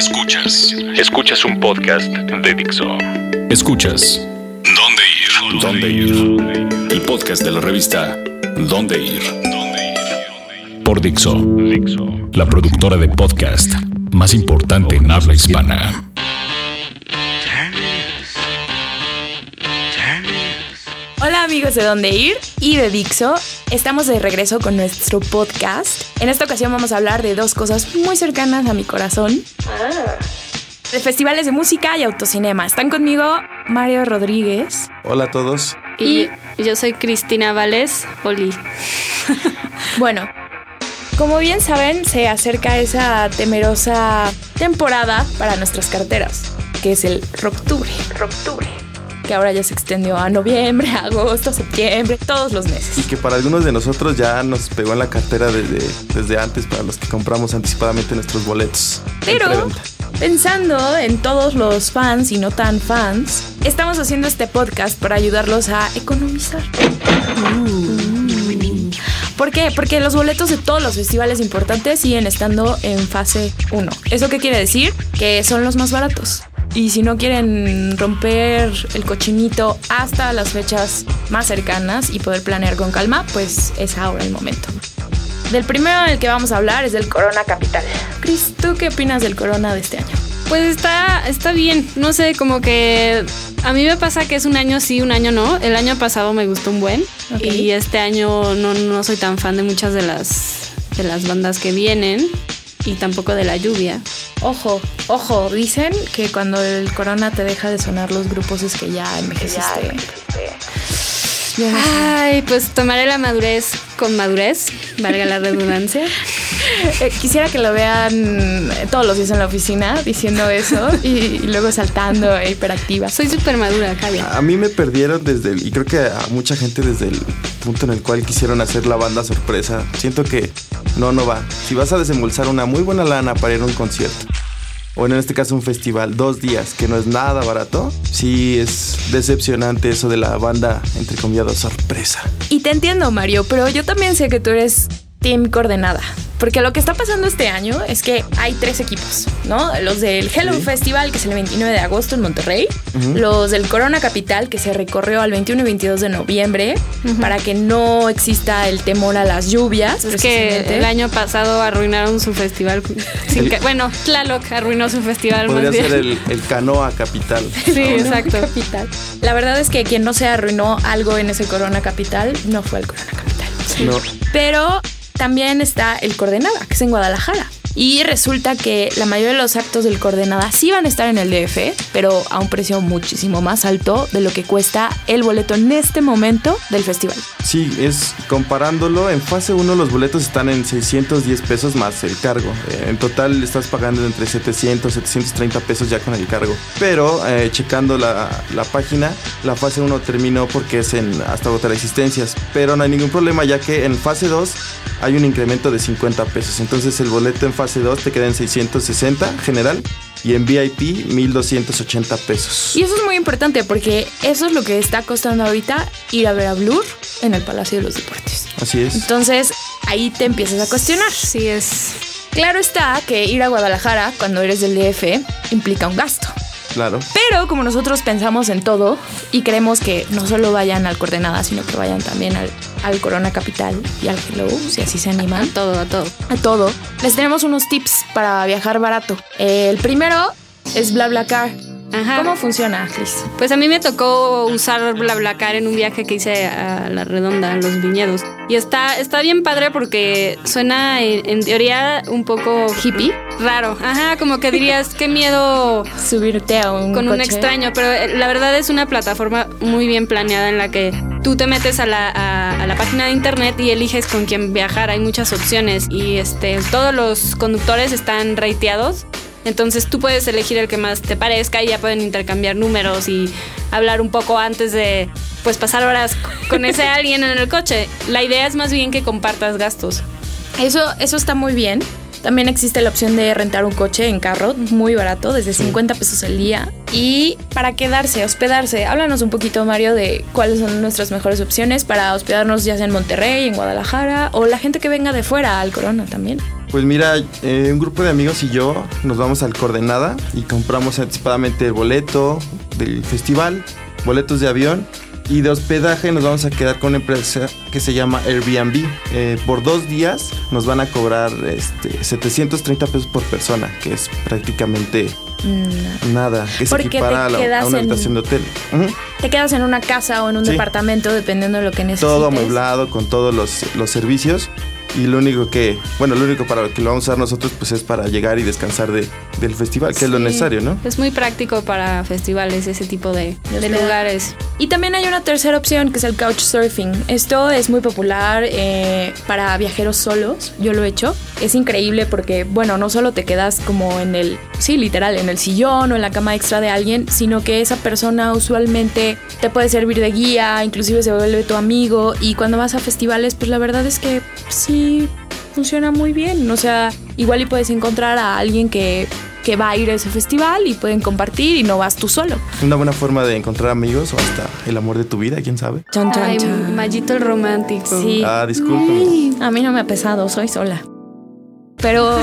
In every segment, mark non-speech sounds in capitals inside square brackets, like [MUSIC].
Escuchas. Escuchas un podcast de Dixo. Escuchas. ¿Dónde ir? ¿Dónde ir? El podcast de la revista ¿Dónde ir? Por Dixo. La productora de podcast más importante en habla hispana. Amigos de Dónde Ir y de Dixo. Estamos de regreso con nuestro podcast. En esta ocasión vamos a hablar de dos cosas muy cercanas a mi corazón. De festivales de música y autocinema. Están conmigo Mario Rodríguez. Hola a todos. Y yo soy Cristina Vales, Oli. [LAUGHS] Bueno, como bien saben, se acerca esa temerosa temporada para nuestras carteras, que es el Rocktubre. Rocktubre. Que ahora ya se extendió a noviembre, [LAUGHS] agosto, septiembre, todos los meses. Y que para algunos de nosotros ya nos pegó en la cartera desde, desde antes, para los que compramos anticipadamente nuestros boletos. Pero pensando en todos los fans y no tan fans, estamos haciendo este podcast para ayudarlos a economizar. ¿Por qué? Porque los boletos de todos los festivales importantes siguen estando en fase 1. ¿Eso qué quiere decir? Que son los más baratos. Y si no quieren romper el cochinito hasta las fechas más cercanas y poder planear con calma, pues es ahora el momento. Del primero del que vamos a hablar es del Corona Capital. Chris, ¿tú qué opinas del Corona de este año? Pues está, está bien. No sé, como que a mí me pasa que es un año sí, un año no. El año pasado me gustó un buen. Ok. Y este año no, no soy tan fan de muchas de las, de las bandas que vienen. Y tampoco de la lluvia. Ojo, ojo, dicen que cuando el corona te deja de sonar los grupos es que ya envejeciste. Yo no Ay, pues tomaré la madurez con madurez, valga la redundancia. [LAUGHS] Eh, quisiera que lo vean todos los días en la oficina diciendo eso y, y luego saltando e hiperactiva. Soy súper madura, Javier. A mí me perdieron desde el, y creo que a mucha gente desde el punto en el cual quisieron hacer la banda sorpresa. Siento que no, no va. Si vas a desembolsar una muy buena lana para ir a un concierto, o en este caso un festival, dos días, que no es nada barato, sí es decepcionante eso de la banda, entre comillas, sorpresa. Y te entiendo, Mario, pero yo también sé que tú eres team coordenada. Porque lo que está pasando este año es que hay tres equipos, ¿no? Los del Hello Sí. Festival, que es el 29 de agosto en Monterrey. Los del Corona Capital, que se recorrió al 21 y 22 de noviembre, para que no exista el temor a las lluvias. Es que el año pasado arruinaron su festival. [LAUGHS] sin El- que- bueno, Tlaloc arruinó su festival Podría más bien. ser el, el Canoa Capital. [LAUGHS] Sí, ¿no? exacto. Capital. La verdad es que quien no se arruinó algo en ese Corona Capital no fue el Corona Capital. No. Pero también está el Coordenada, que es en Guadalajara. Y resulta que la mayoría de los actos del Coordenada sí van a estar en el DF, pero a un precio muchísimo más alto de lo que cuesta el boleto en este momento del festival. Sí, es comparándolo, en fase 1 los boletos están en 610 pesos más el cargo. Eh, en total estás pagando entre 700, 730 pesos ya con el cargo. Pero eh, checando la, la página, la fase 1 terminó porque es en hasta agotar existencias. Pero no hay ningún problema ya que en fase 2 hay un incremento de 50 pesos. Entonces el boleto en fase 2 te queda en 660 general y en VIP 1280 pesos. Y eso es muy importante porque eso es lo que está costando ahorita ir a ver a Blur en el Palacio de los Deportes. Así es. Entonces ahí te empiezas a cuestionar. Sí, es. Claro está que ir a Guadalajara cuando eres del DF implica un gasto. Claro. Pero como nosotros pensamos en todo y creemos que no solo vayan al Coordenada, sino que vayan también al, al Corona Capital y al Hello, si así se A animan, todo, a todo. a todo, les tenemos unos tips para viajar barato. El primero es BlaBlaCar. Ajá. ¿Cómo funciona, Cris? Pues a mí me tocó usar BlaBlaCar en un viaje que hice a La Redonda, en los viñedos. Y está, está bien padre porque suena en, en teoría un poco ¿Hippie? raro. Ajá, como que dirías, qué miedo [LAUGHS] Subirte a un con un extraño, pero eh, la verdad es una plataforma muy bien planeada en la que tú te metes a la, a, a la página de internet y eliges con quién viajar. Hay muchas opciones y este, todos los conductores están rateados. Entonces tú puedes elegir el que más te parezca y ya pueden intercambiar números y hablar un poco antes de pues pasar horas con ese [LAUGHS] alguien en el coche. La idea es más bien que compartas gastos. Eso, eso está muy bien. También existe la opción de rentar un coche en carro, muy barato, desde 50 pesos al día. Y para quedarse, hospedarse, háblanos un poquito, Mario, de cuáles son nuestras mejores opciones para hospedarnos ya sea en Monterrey, en Guadalajara, o la gente que venga de fuera al Corona también. Pues mira, eh, un grupo de amigos y yo nos vamos al Coordenada y compramos anticipadamente el boleto del festival, boletos de avión y de hospedaje nos vamos a quedar con una empresa que se llama Airbnb. Eh, por dos días nos van a cobrar este, 730 pesos por persona, que es prácticamente Mm, nada, que se equipara a, te la- a quedas una en- habitación de hotel. Te quedas en una casa o en un Sí. departamento dependiendo de lo que necesites. Todo amueblado con todos los, los servicios. Y lo único que, bueno, lo único para lo que lo vamos a usar nosotros pues es para llegar y descansar de, del festival, que es lo necesario, ¿no? Es muy práctico para festivales, ese tipo de, de lugares. Y también hay una tercera opción que es el couchsurfing. Esto es muy popular eh, para viajeros solos. Yo lo he hecho. Es increíble porque, bueno, no solo te quedas como en el, sí, literal, en el sillón o en la cama extra de alguien, sino que esa persona usualmente te puede servir de guía, inclusive se vuelve tu amigo. Y cuando vas a festivales, pues la verdad es que sí funciona muy bien. O sea, igual y puedes encontrar a alguien que que va a ir a ese festival y pueden compartir y no vas tú solo. Una buena forma de encontrar amigos o hasta el amor de tu vida, quién sabe. Chan, chan, Ay, chan. Mallito el romántico. Sí. Ah, discúlpame. A mí no me ha pesado, soy sola. Pero,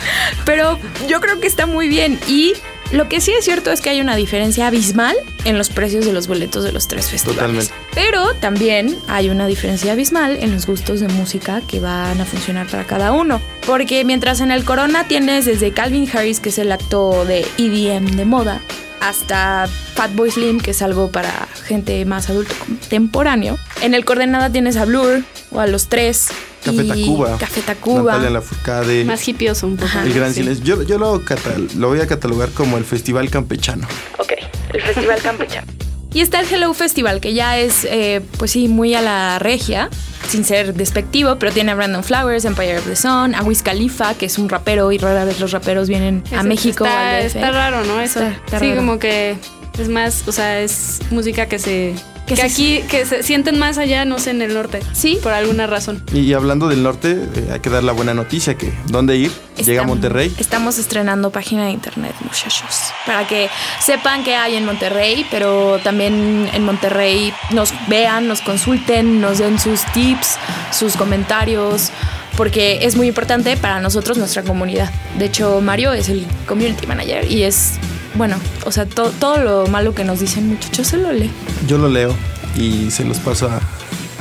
[LAUGHS] pero yo creo que está muy bien. Y lo que sí es cierto es que hay una diferencia abismal en los precios de los boletos de los tres festivales. Totalmente. Pero también hay una diferencia abismal en los gustos de música que van a funcionar para cada uno. Porque mientras en el Corona tienes desde Calvin Harris, que es el acto de EDM de moda, hasta Fatboy Slim, que es algo para gente más adulto contemporáneo. En el Coordenada tienes a Blur o a los tres. Café Tacuba. Café Tacuba. Natalia Lafourcade. Más hipioso un poco. Ajá. El Gran Sí. Silencio. Yo, yo lo, catal- lo voy a catalogar como el Festival Campechano. Ok, el Festival Campechano. Y está el Hello Festival, que ya es, eh, pues sí, muy a la regia, sin ser despectivo, pero tiene a Brandon Flowers, Empire of the Sun, a Wiz Khalifa, que es un rapero y rara vez los raperos vienen a México. o Está, está raro, ¿no? Eso. Está- está sí, raro. como que es más, o sea, es música que se. Que Que, aquí, que se sienten más allá, no sé, en el norte. Sí. Por alguna razón. Y, y hablando del norte, eh, hay que dar la buena noticia que dónde ir. Llega a Monterrey. Estamos estrenando página de internet, muchachos. Para que sepan qué hay en Monterrey, pero también en Monterrey nos vean, nos consulten, nos den sus tips, sus comentarios, porque es muy importante para nosotros, nuestra comunidad. De hecho, Mario es el community manager y es, bueno, o sea, to- todo lo malo que nos dicen, muchachos, se lo lee. Yo lo leo y se los paso a,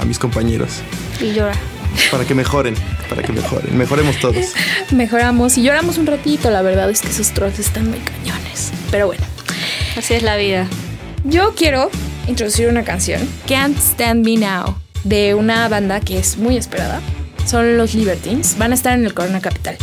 a mis compañeros Y llora. para que mejoren, para que mejoren. Mejoremos todos. [LAUGHS] Mejoramos y lloramos un ratito, la verdad es que esos trolls están muy cañones. Pero bueno. Así es la vida. Yo quiero introducir una canción, Can't Stand Me Now, de una banda que es muy esperada. Son los Libertines. Van a estar en el Corona Capital.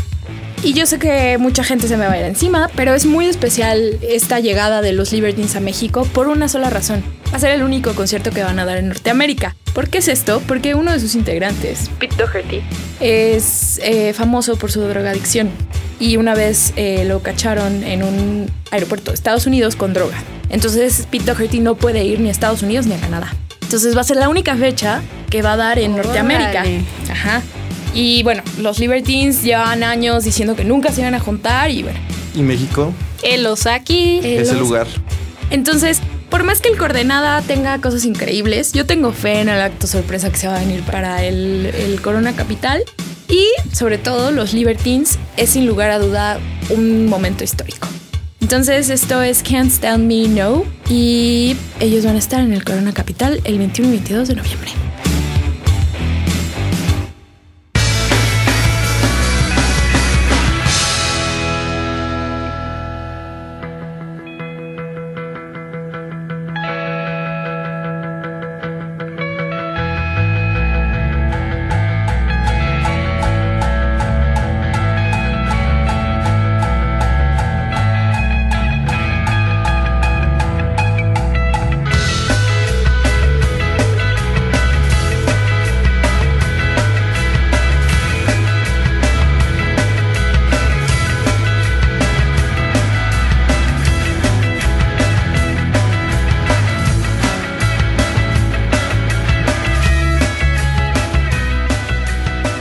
Y yo sé que mucha gente se me va a ir encima, pero es muy especial esta llegada de los Libertines a México por una sola razón. Va a ser el único concierto que van a dar en Norteamérica. ¿Por qué es esto? Porque uno de sus integrantes, Pete Doherty, es eh, famoso por su drogadicción. Y una vez eh, lo cacharon en un aeropuerto de Estados Unidos con droga. Entonces Pete Doherty no puede ir ni a Estados Unidos ni a Canadá. Entonces va a ser la única fecha que va a dar en. Norteamérica. Ajá. Y bueno, los Libertines llevan años diciendo que nunca se iban a juntar y bueno. Y México El Osaki. es el los- lugar. Entonces, por más que el Coordenada tenga cosas increíbles, yo tengo fe en el acto sorpresa que se va a venir para el, el Corona Capital. Y sobre todo, los Libertines es sin lugar a duda un momento histórico. Entonces, esto es Can't Stand Me No. Y ellos van a estar en el Corona Capital el 21 y 22 de noviembre.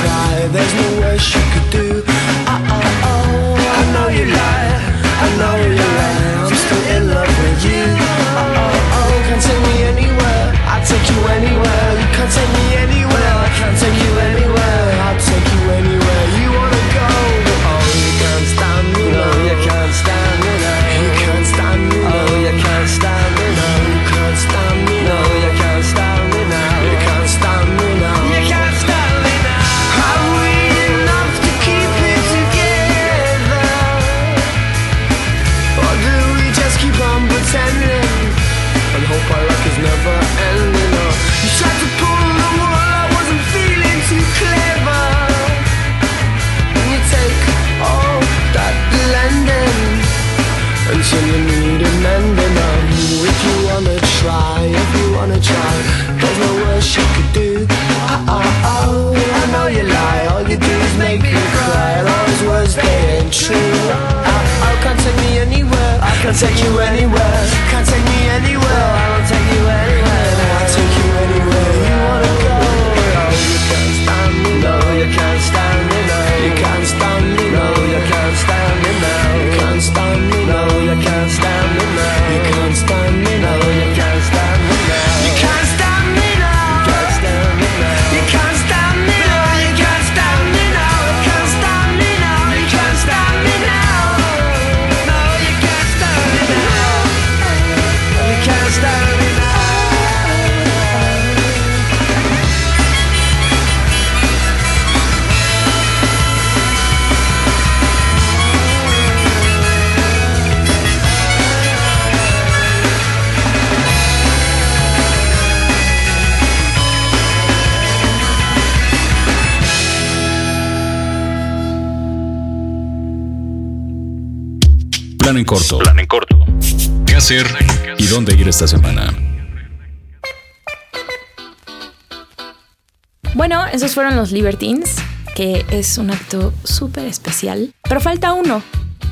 try. There's no worse you could descending and hope I take you anywhere. En corto. Plan en corto. ¿Qué hacer y dónde ir esta semana? Bueno, esos fueron los Libertines, que es un acto súper especial. Pero falta uno.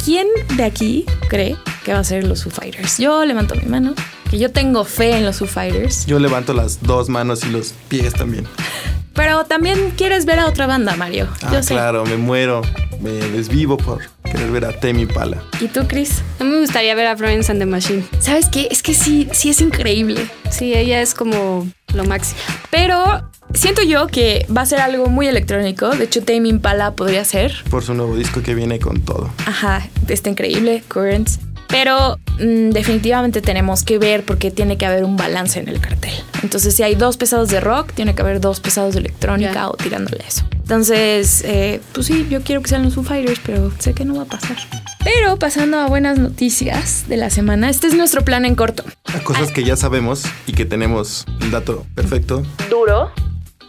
¿Quién de aquí cree que va a ser los Foo Fighters? Yo levanto mi mano, que yo tengo fe en los Foo Fighters. Yo levanto las dos manos y los pies también. [LAUGHS] Pero también quieres ver a otra banda, Mario. Ah, yo sé. claro, me muero. Me desvivo por querer ver a Temi Pala. ¿Y tú, Chris? A mí me gustaría ver a Florence and the Machine. ¿Sabes qué? Es que sí, sí es increíble. Sí, ella es como lo máximo. Pero siento yo que va a ser algo muy electrónico. De hecho, Tame Impala podría ser. Por su nuevo disco que viene con todo. Ajá, está increíble, Currents. Pero mm, definitivamente tenemos que ver porque tiene que haber un balance en el cartel. Entonces, si hay dos pesados de rock, tiene que haber dos pesados de electrónica o tirándole a eso. Entonces, eh, pues sí, yo quiero que sean los Foo Fighters, pero sé que no va a pasar. Pero pasando a buenas noticias de la semana, este es nuestro plan en corto. A cosas que ya sabemos y que tenemos el dato perfecto. Duro.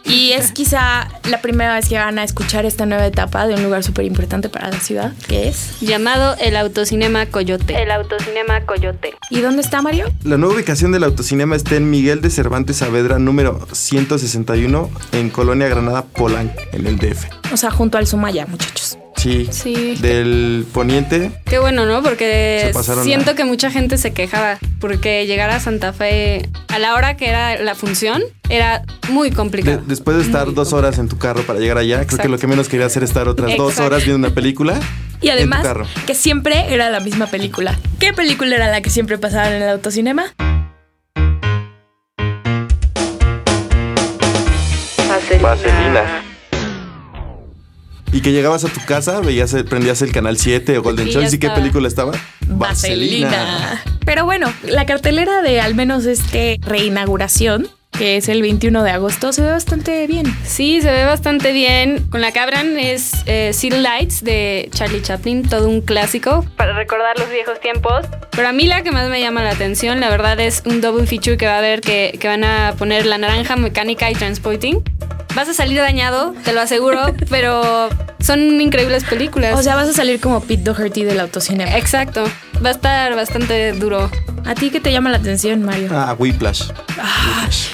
Y es quizá la primera vez que van a escuchar esta nueva etapa de un lugar súper importante para la ciudad, que es... Llamado el Autocinema Coyote. El Autocinema Coyote. ¿Y dónde está Mario? La nueva ubicación del autocinema está en Miguel de Cervantes Saavedra, número 161, en Colonia Granada, Polanco, en el DF. O sea, junto al Sumaya, muchachos. Sí. Sí. Del poniente. Qué bueno, ¿no? Porque siento que mucha gente se quejaba porque llegar a Santa Fe a la hora que era la función era muy de- complicado. después de estar Muy dos horas en tu carro para llegar allá, creo que Exacto. lo que menos quería hacer es estar otras dos Exacto. horas viendo una película. Y en tu además, carro. que siempre era la misma película. ¿Qué película era la que siempre pasaba en el autocinema? Vaselina. Y que llegabas a tu casa, veías, prendías el canal 7 o Golden Y Choice. ¿Y qué estaba. película estaba? Pero bueno, la cartelera de al menos este reinauguración, que es el 21 de agosto, se ve bastante bien. Sí, se ve bastante bien. Con la que abran es eh, City Lights de Charlie Chaplin, todo un clásico para recordar los viejos tiempos. Pero a mí la que más me llama la atención, la verdad, es un double feature que va a haber que, que van a poner La Naranja Mecánica y Transporting. Vas a salir dañado, te lo aseguro, [LAUGHS] pero son increíbles películas. O sea, vas a salir como Pete Doherty del autocinema. exacto. Va a estar bastante duro. ¿A ti qué te llama la atención, Mario? Ah, Whiplash.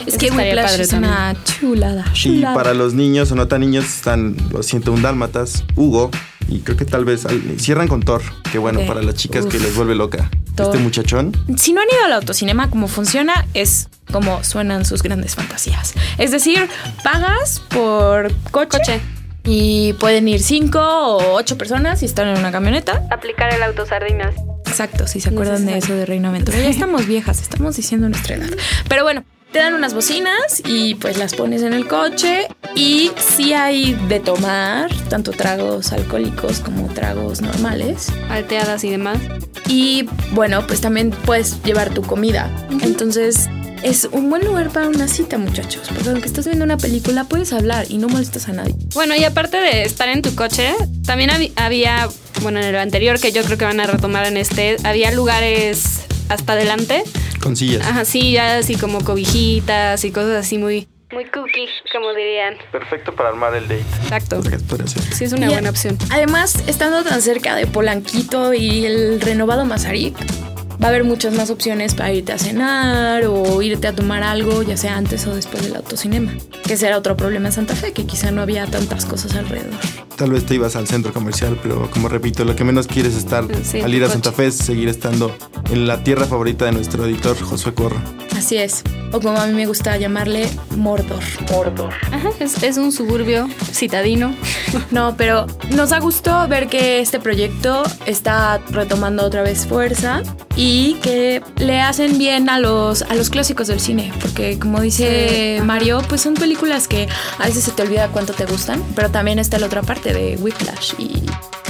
es que Eso Whiplash es una chulada, Y chulada. para los niños o no tan niños están los 101 Dálmatas, Hugo, Y creo que tal vez al- cierran con Thor. Que bueno, para las chicas que Uf. les vuelve loca. Thor. Este muchachón. Si no han ido al autocinema, como funciona es como suenan sus grandes fantasías. Es decir, pagas por coche, Coche. y pueden ir cinco o ocho personas y están en una camioneta. Aplicar el auto sardinas. Exacto, si se acuerdan de eso de Reino Aventura. Ya estamos viejas, estamos diciendo nuestra edad. Pero bueno, te dan unas bocinas y pues las pones en el coche y sí hay de tomar, tanto tragos alcohólicos como tragos normales. Alteadas y demás. Y bueno, pues también puedes llevar tu comida. Entonces es un buen lugar para una cita, muchachos. Porque aunque estás viendo una película, puedes hablar y no molestas a nadie. Bueno, y aparte de estar en tu coche, también había, bueno, en el anterior que yo creo que van a retomar en este, había lugares hasta adelante. Con sillas. Ajá, sillas y como cobijitas y cosas así muy... Muy cookie, como dirían. Perfecto para armar el date. Exacto. Sí, es una Y- buena opción. Además, estando tan cerca de Polanquito y el renovado Mazarik, va a haber muchas más opciones para irte a cenar o irte a tomar algo, ya sea antes o después del autocinema. Que será otro problema en Santa Fe, que quizá no había tantas cosas alrededor. Tal vez te ibas al centro comercial, pero como repito, lo que menos quieres estar Sí, al ir a coche. Santa Fe es seguir estando en la tierra favorita de nuestro editor Josué Corro. Así es. O como a mí me gusta llamarle, Mordor. Mordor. Ajá, es, es un suburbio citadino. [LAUGHS] No, pero nos da gusto ver que este proyecto está retomando otra vez fuerza y que le hacen bien a los, a los clásicos del cine, porque como dice Mario, pues son películas que a veces se te olvida cuánto te gustan, pero también está la otra parte de Whiplash y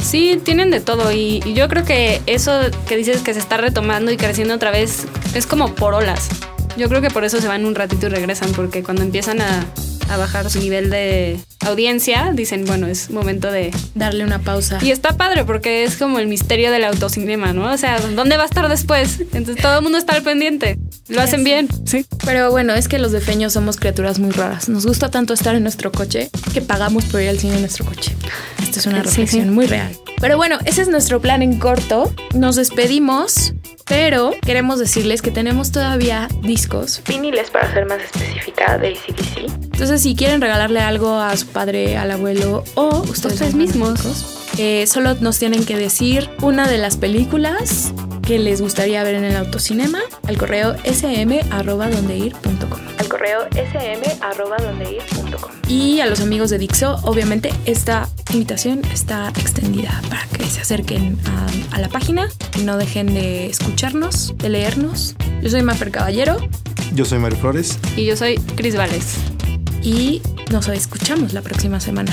Sí, tienen de todo y, y yo creo que eso que dices que se está retomando y creciendo otra vez es como por olas. Yo creo que por eso se van un ratito y regresan, porque cuando empiezan a, a bajar su nivel de audiencia, dicen, bueno, es momento de... darle una pausa. Y está padre porque es como el misterio del autocinema, ¿no? O sea, ¿dónde va a estar después? Entonces todo el mundo está al pendiente. Lo hacen bien. Sí. Pero bueno, es que los de Feño somos criaturas muy raras. Nos gusta tanto estar en nuestro coche que pagamos por ir al cine en nuestro coche. Esto es una reflexión sí. muy real. Pero bueno, ese es nuestro plan en corto. Nos despedimos, pero queremos decirles que tenemos todavía discos. Viniles, para ser más específica, de ACDC. Entonces, si quieren regalarle algo a su padre, al abuelo o ustedes, mismos. eh, solo nos tienen que decir una de las películas que les gustaría ver en el autocinema al correo sm.dondeir.com. Al correo sm.dondeir.com. Y a los amigos de Dixo, obviamente, esta invitación está extendida para que se acerquen a, a la página y no dejen de escucharnos, de leernos. Yo soy Mafer Caballero Yo soy Mario Flores. Y yo soy Cris Vales. y nos escuchamos la próxima semana.